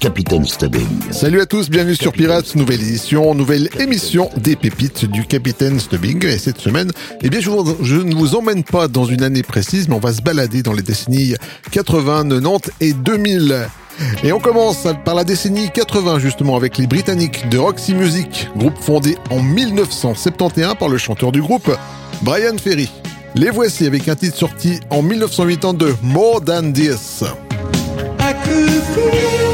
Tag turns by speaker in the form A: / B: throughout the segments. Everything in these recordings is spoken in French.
A: Capitaine Stubbing.
B: Salut à tous, bienvenue sur Pirates, nouvelle édition, nouvelle émission des pépites du Capitaine Stubbing. Et cette semaine, eh bien, je, vous- je ne vous emmène pas dans une année précise, mais on va se balader dans les décennies 80, 90 et 2000. Et on commence par la décennie 80 justement avec les Britanniques de Roxy Music, groupe fondé en 1971 par le chanteur du groupe, Brian Ferry. Les voici avec un titre sorti en 1982, More Than This.
C: I could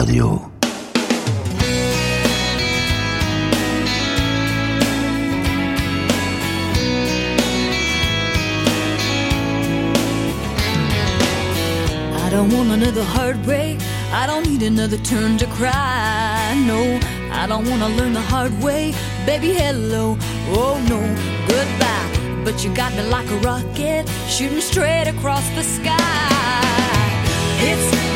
A: Radio.
D: I don't want another heartbreak. I don't need another turn to cry. No, I don't want to learn the hard way. Baby, hello. Oh, no, goodbye. But you got me like a rocket, shooting straight across the sky. It's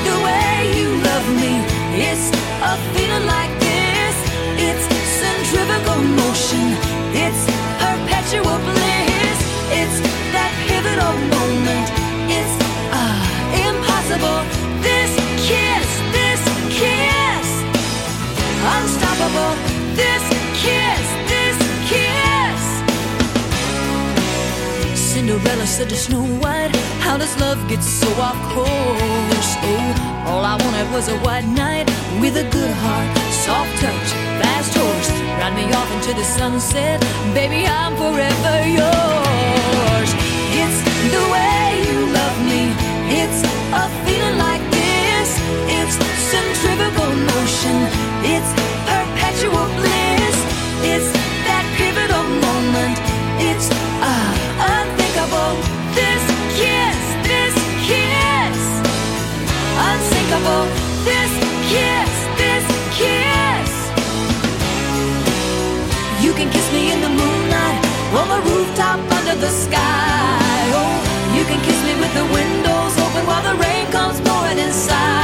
D: centrifugal motion. It's perpetual bliss. It's that pivotal moment. It's ah impossible. This kiss, this kiss, unstoppable. This kiss, this kiss. Cinderella said to Snow White, How does love get so off course? Oh, all I wanted was a white knight with a good heart, soft touch. Ride me off into the sunset, baby, I'm forever yours. It's the way the sky. Oh, you can kiss me with the windows open while the rain comes pouring inside.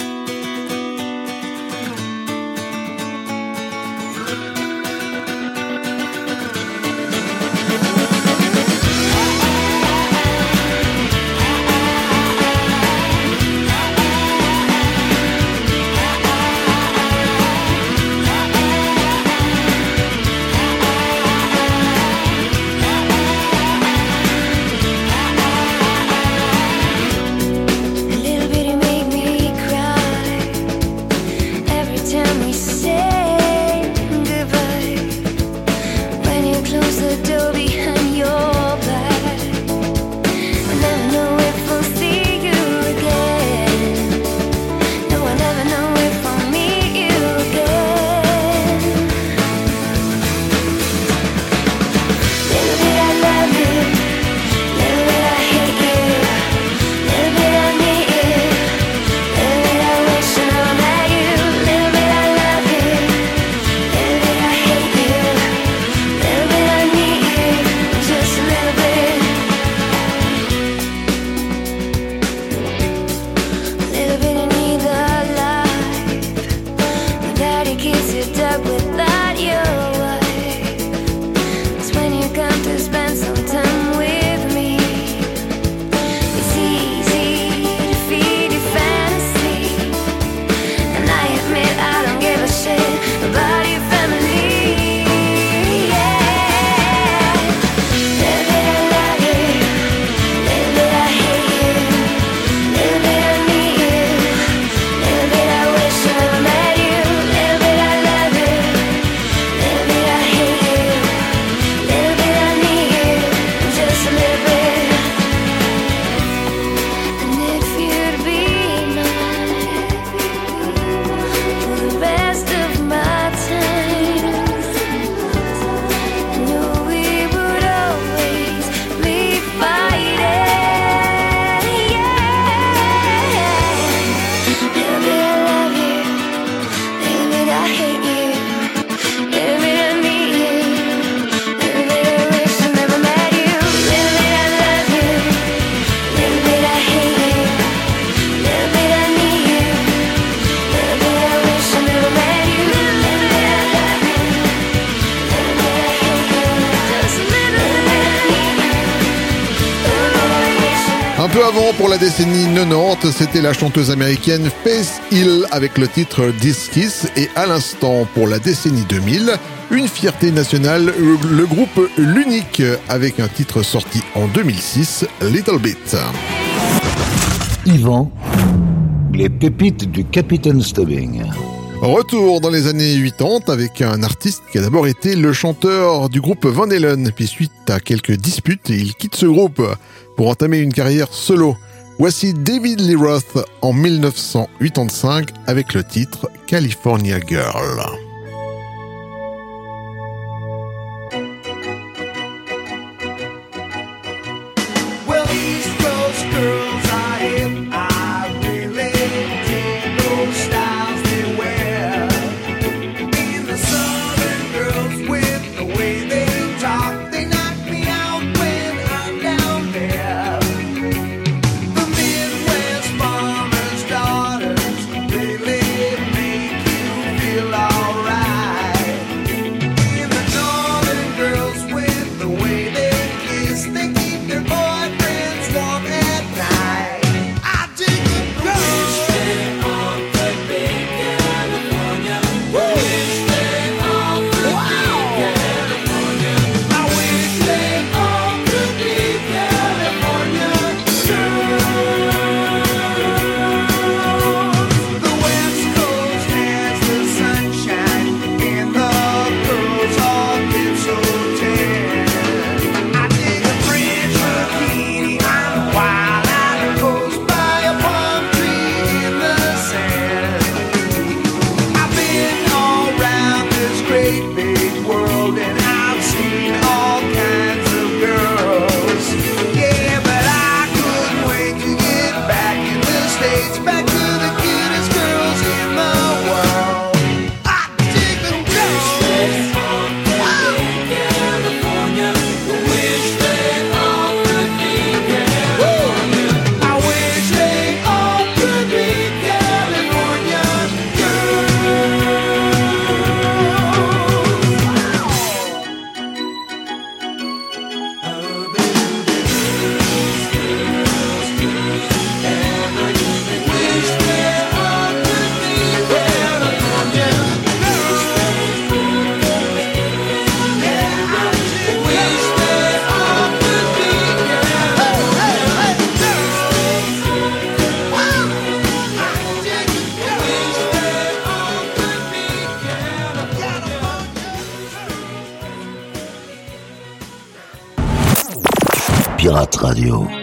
E: Décennie 90, c'était la chanteuse américaine Faith Hill avec le titre This Kiss et à l'instant, pour la décennie 2000, une fierté nationale, le groupe L'Unique avec un titre sorti en 2006, Little Bit.
F: Yvan, les pépites du Capitaine Stubbing.
E: Retour dans les années 80 avec un artiste qui a d'abord été le chanteur du groupe Van Halen, puis suite à quelques disputes, il quitte ce groupe pour entamer une carrière solo. Voici David Lee Roth en 1985 avec le titre California Girl.
F: Radio.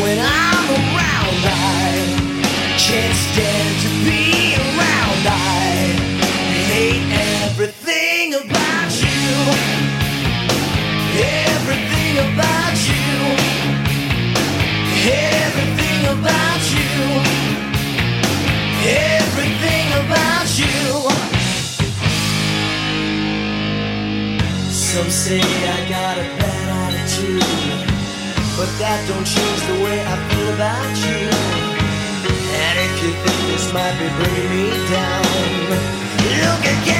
F: when I'm around. I can't stand to be around. I hate everything about you. Everything about you. Everything about you. Everything about you. Some say I got a bad attitude. But that don't change the way I feel about you. And if you think this might be bringing me down, look again.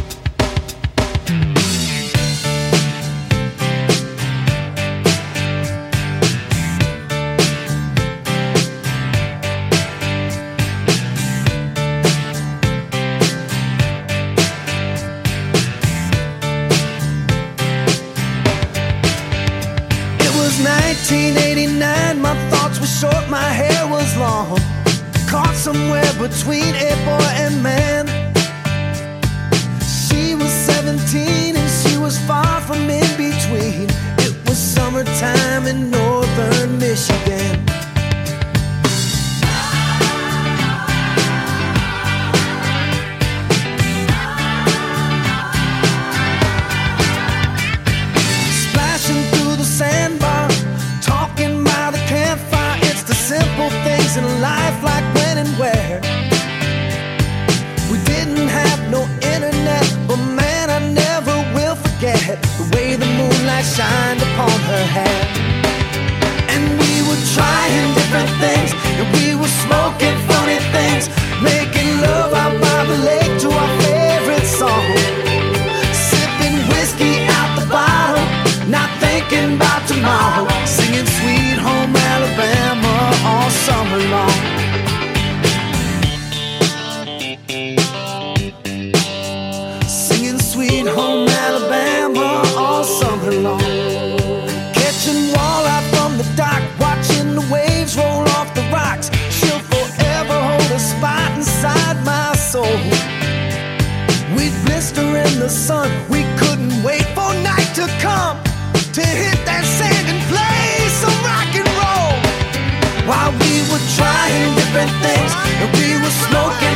F: And we were smoking.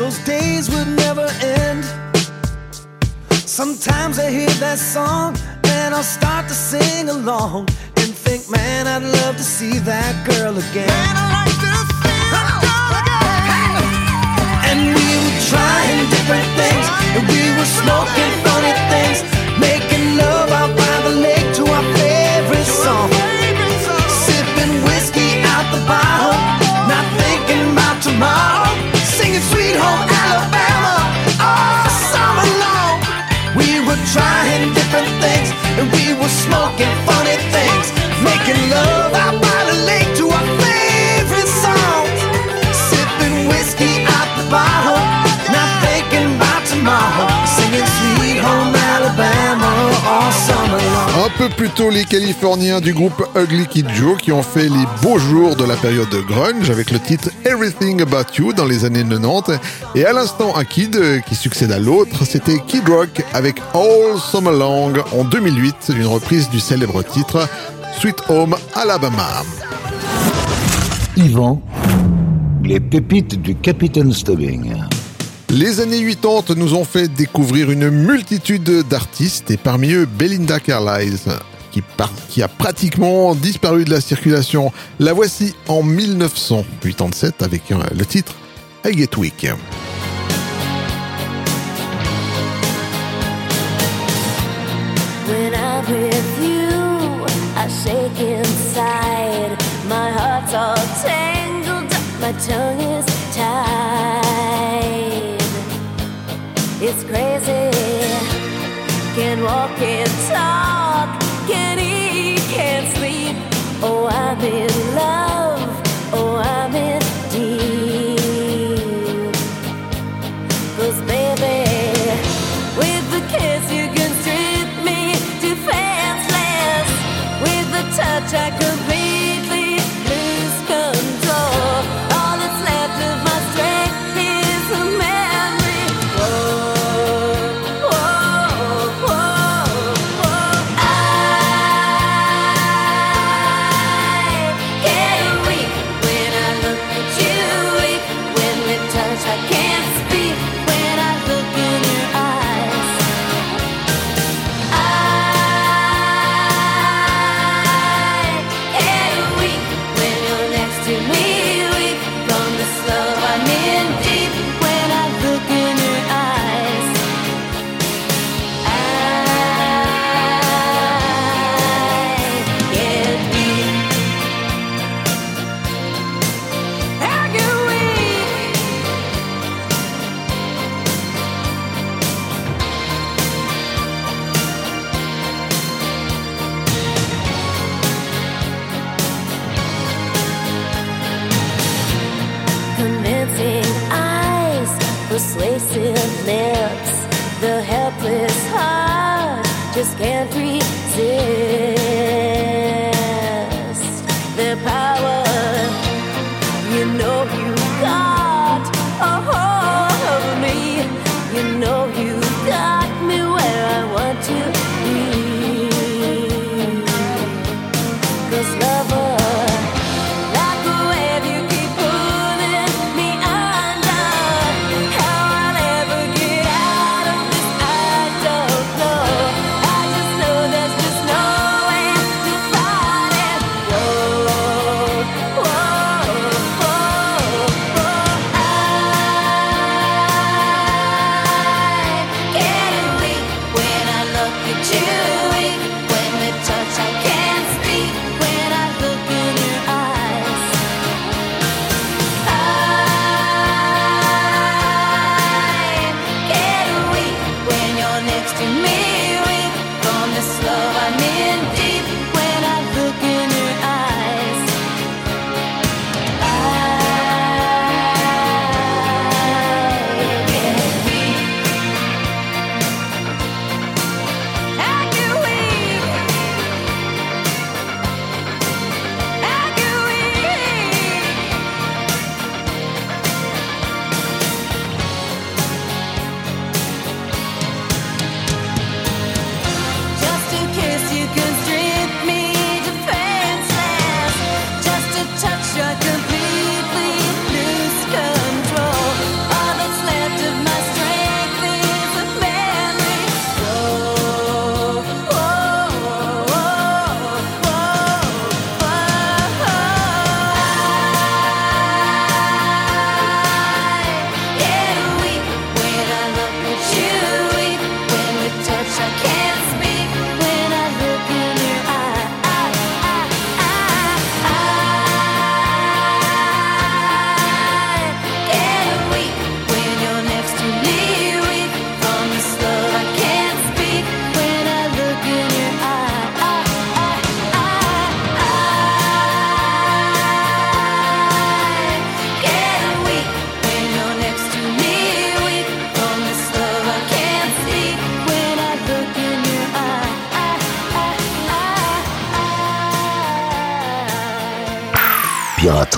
A: Those days would never end. Sometimes I hear that song and I'll start to sing along and think, man, I'd love to see that girl again. Man, I like to see that girl again. And we were trying different things, and we were smoking funny things, making love out trying different things, and we were smoking funny things, making love
B: Un peu plus tôt, les Californiens du groupe Ugly Kid Joe qui ont fait les beaux jours de la période de grunge avec le titre Everything About You dans les années 90. Et à l'instant, un kid euh, qui succède à l'autre, c'était Kid Rock avec All Summer Long en 2008, une reprise du célèbre titre Sweet Home Alabama.
G: Yvan, les pépites du Capitaine Stubbing.
B: Les années 80 nous ont fait découvrir une multitude d'artistes et parmi eux Belinda Carlisle qui, a pratiquement disparu de la circulation. La voici en 1987 avec euh, le titre I Get Weak.
D: It's crazy. Can't walk in
H: talk.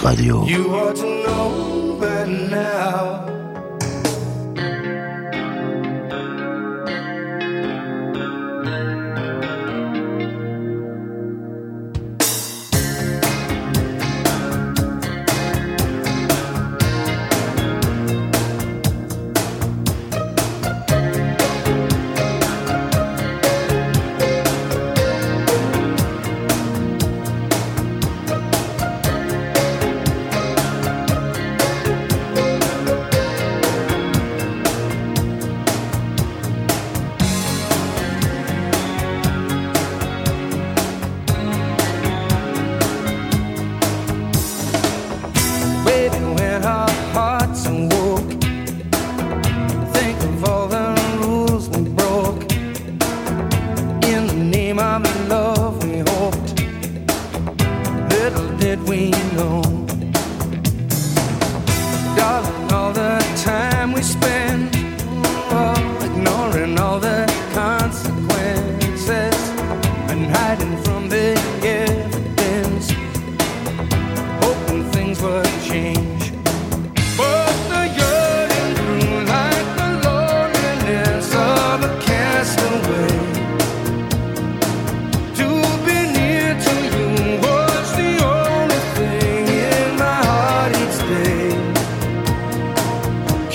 H: Radio.
G: You ought to know by now.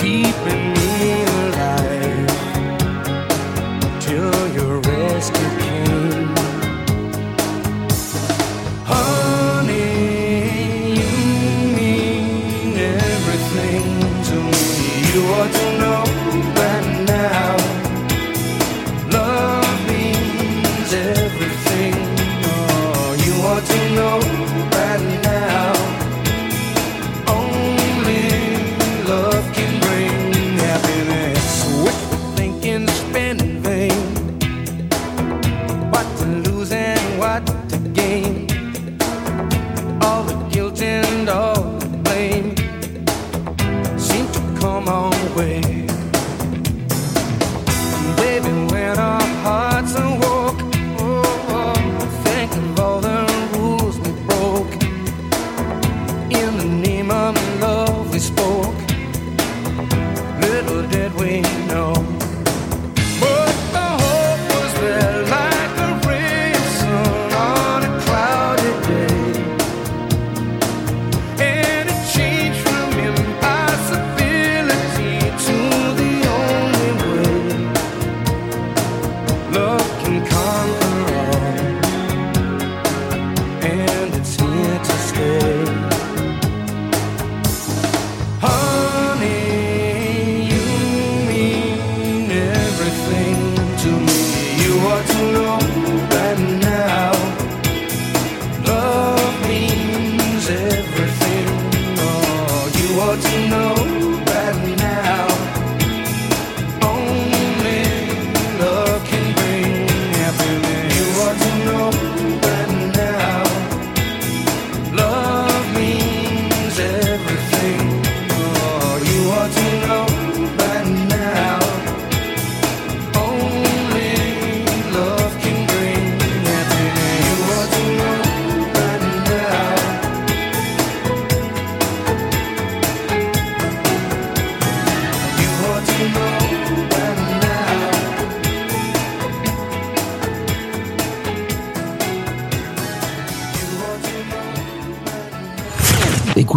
H: keeping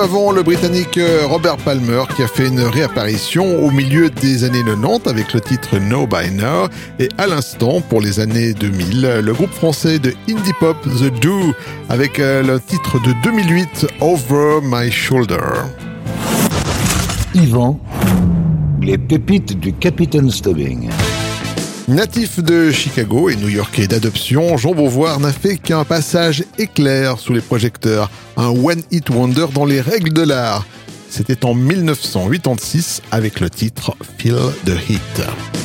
I: peu avant le Britannique euh, Robert Palmer qui a fait une réapparition au milieu des années 90 avec le titre No By Now et à l'instant pour les années 2000 le groupe français de indie pop The Do avec euh, le titre de 2008 Over My Shoulder.
G: Yvan, les pépites du Capitaine Stubbing.
I: Natif de Chicago et new-yorkais d'adoption, Jean Beauvoir n'a fait qu'un passage éclair sous les projecteurs un one-hit wonder dans les règles de l'art. C'était en 1986 avec le titre Feel the Heat.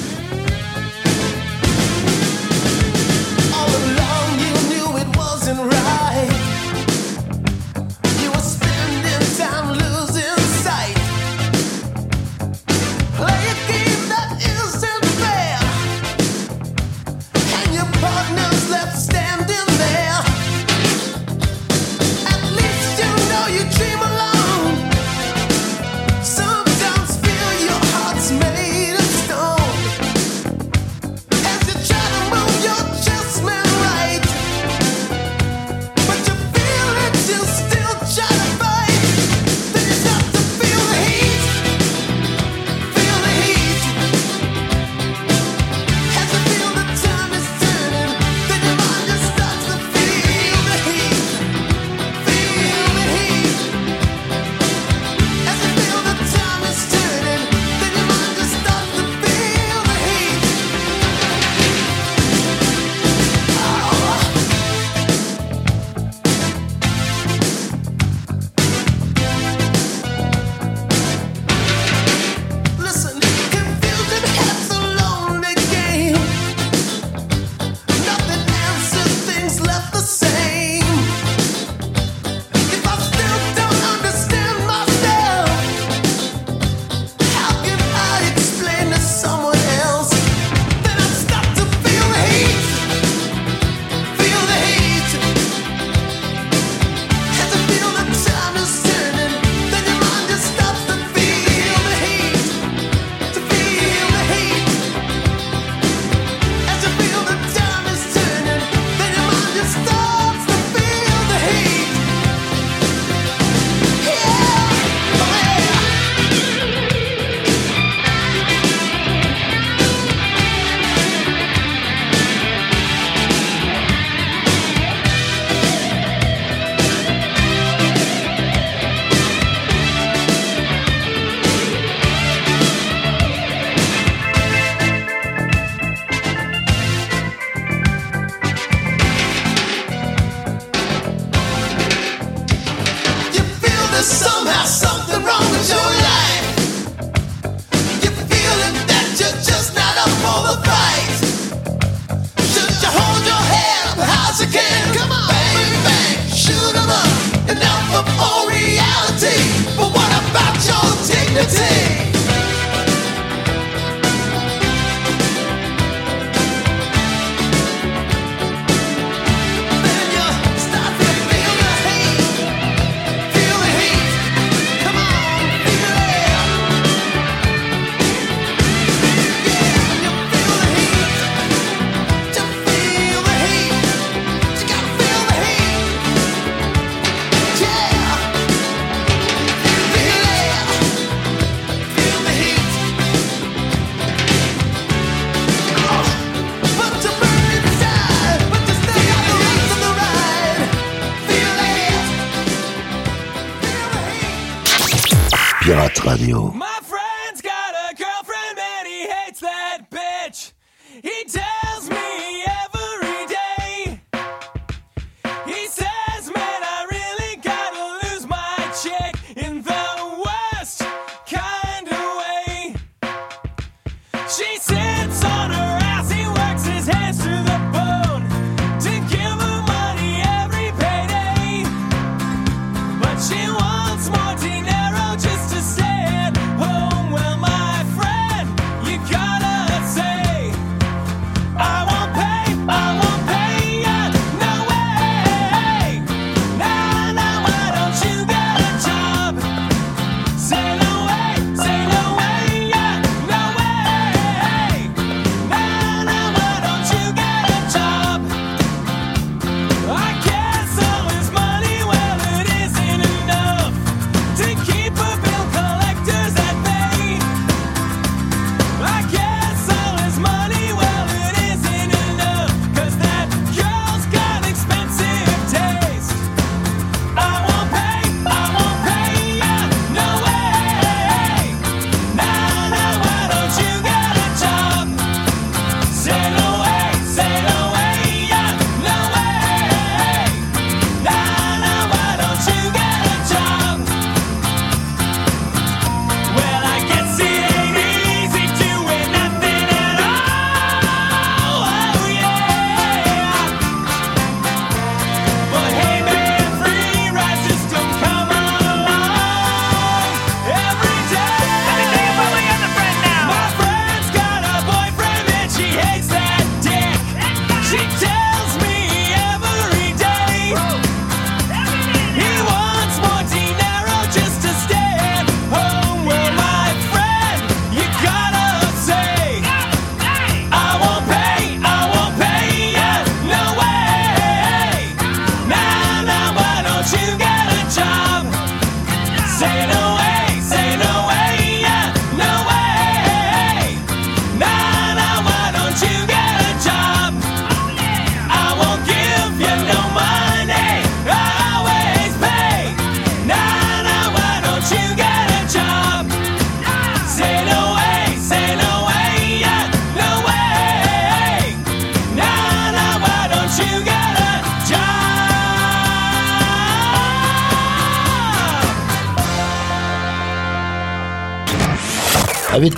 G: Radio.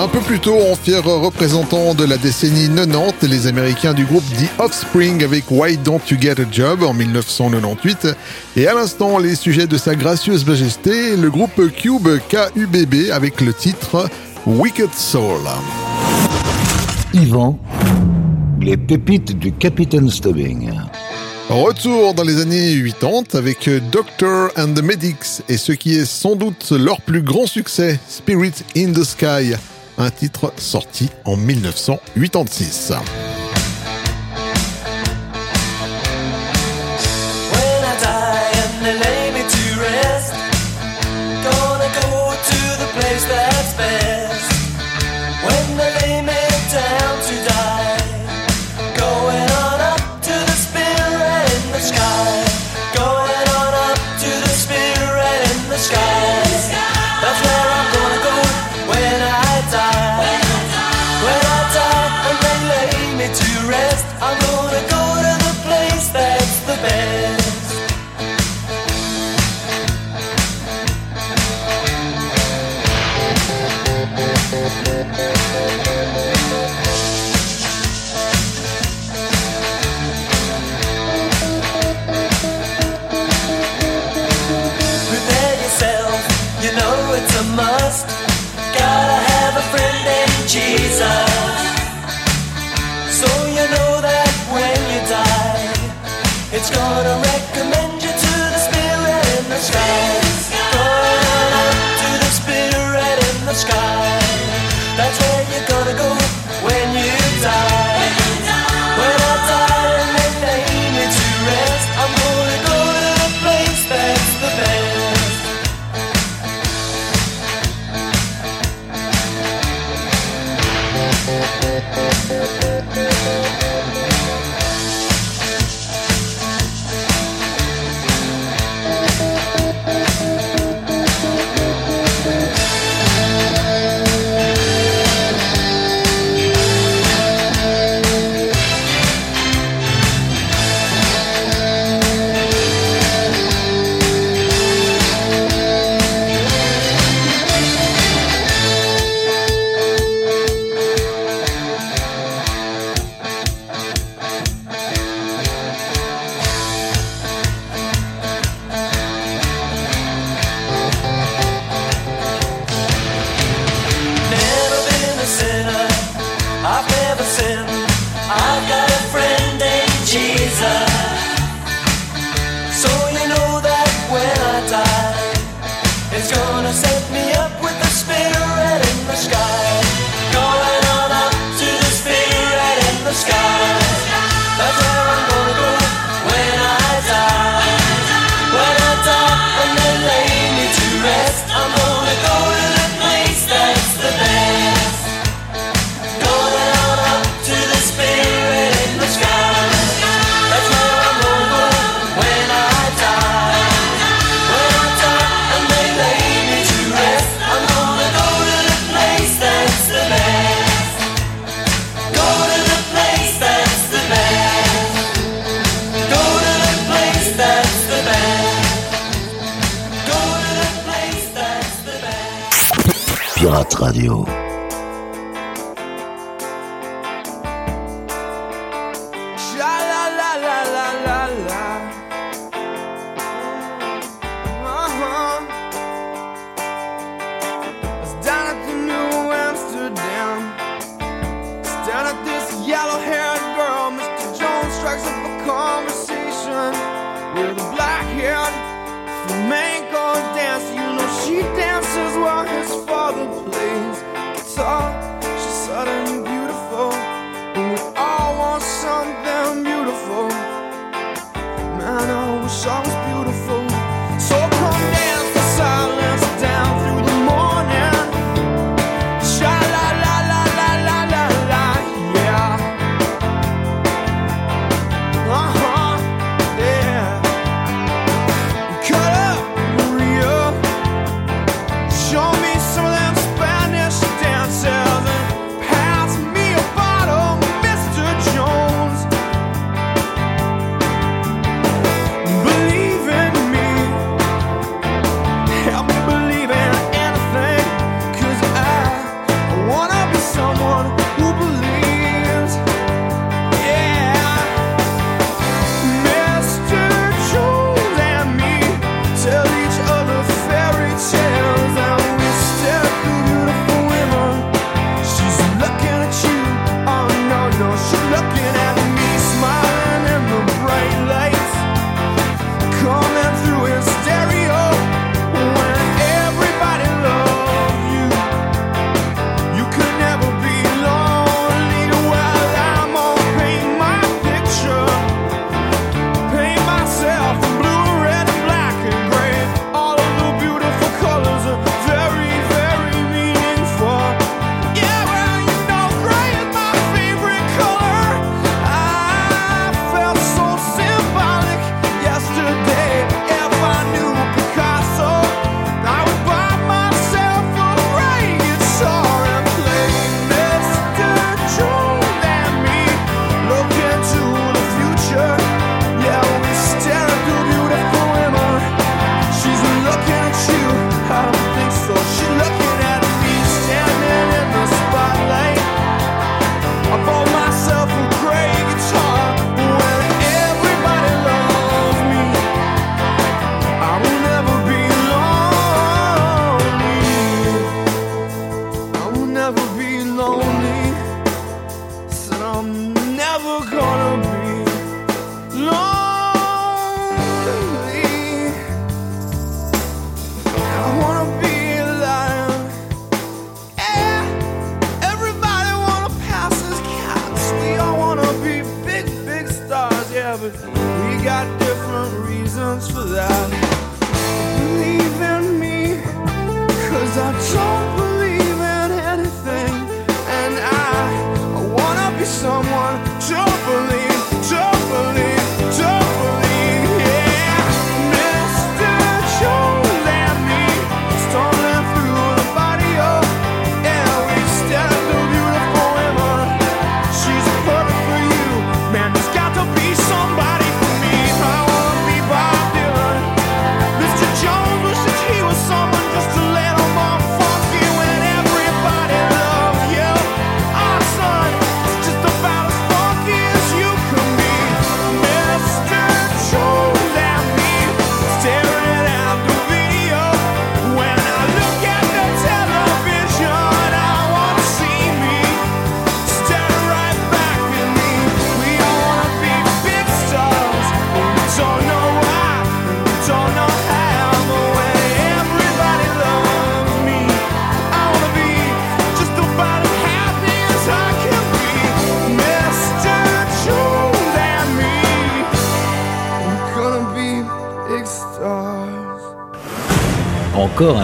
B: Un peu plus tôt, en fier représentant de la décennie 90, les Américains du groupe The Offspring avec Why Don't You Get a Job en 1998. Et à l'instant, les sujets de sa gracieuse majesté, le groupe Cube KUBB avec le titre Wicked Soul.
A: Yvan, les pépites du Capitaine Stubbing.
B: Retour dans les années 80 avec Doctor and the Medics et ce qui est sans doute leur plus grand succès, Spirit in the Sky un titre sorti en 1986.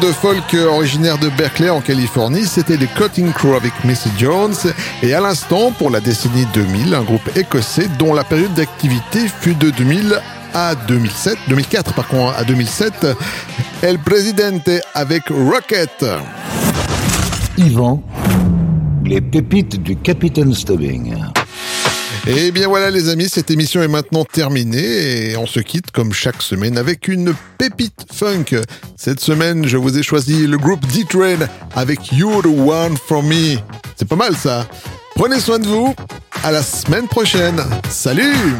B: de folk originaire de Berkeley en Californie, c'était les Cutting Crew avec Missy Jones. Et à l'instant, pour la décennie 2000, un groupe écossais dont la période d'activité fut de 2000 à 2007, 2004 par contre, à 2007, El Presidente avec Rocket.
I: Yvan, les pépites du Capitaine Stubbing.
B: Et bien voilà les amis, cette émission est maintenant terminée et on se quitte comme chaque semaine avec une pépite funk. Cette semaine, je vous ai choisi le groupe D-Train avec You're the One For Me. C'est pas mal ça. Prenez soin de vous. À la semaine prochaine. Salut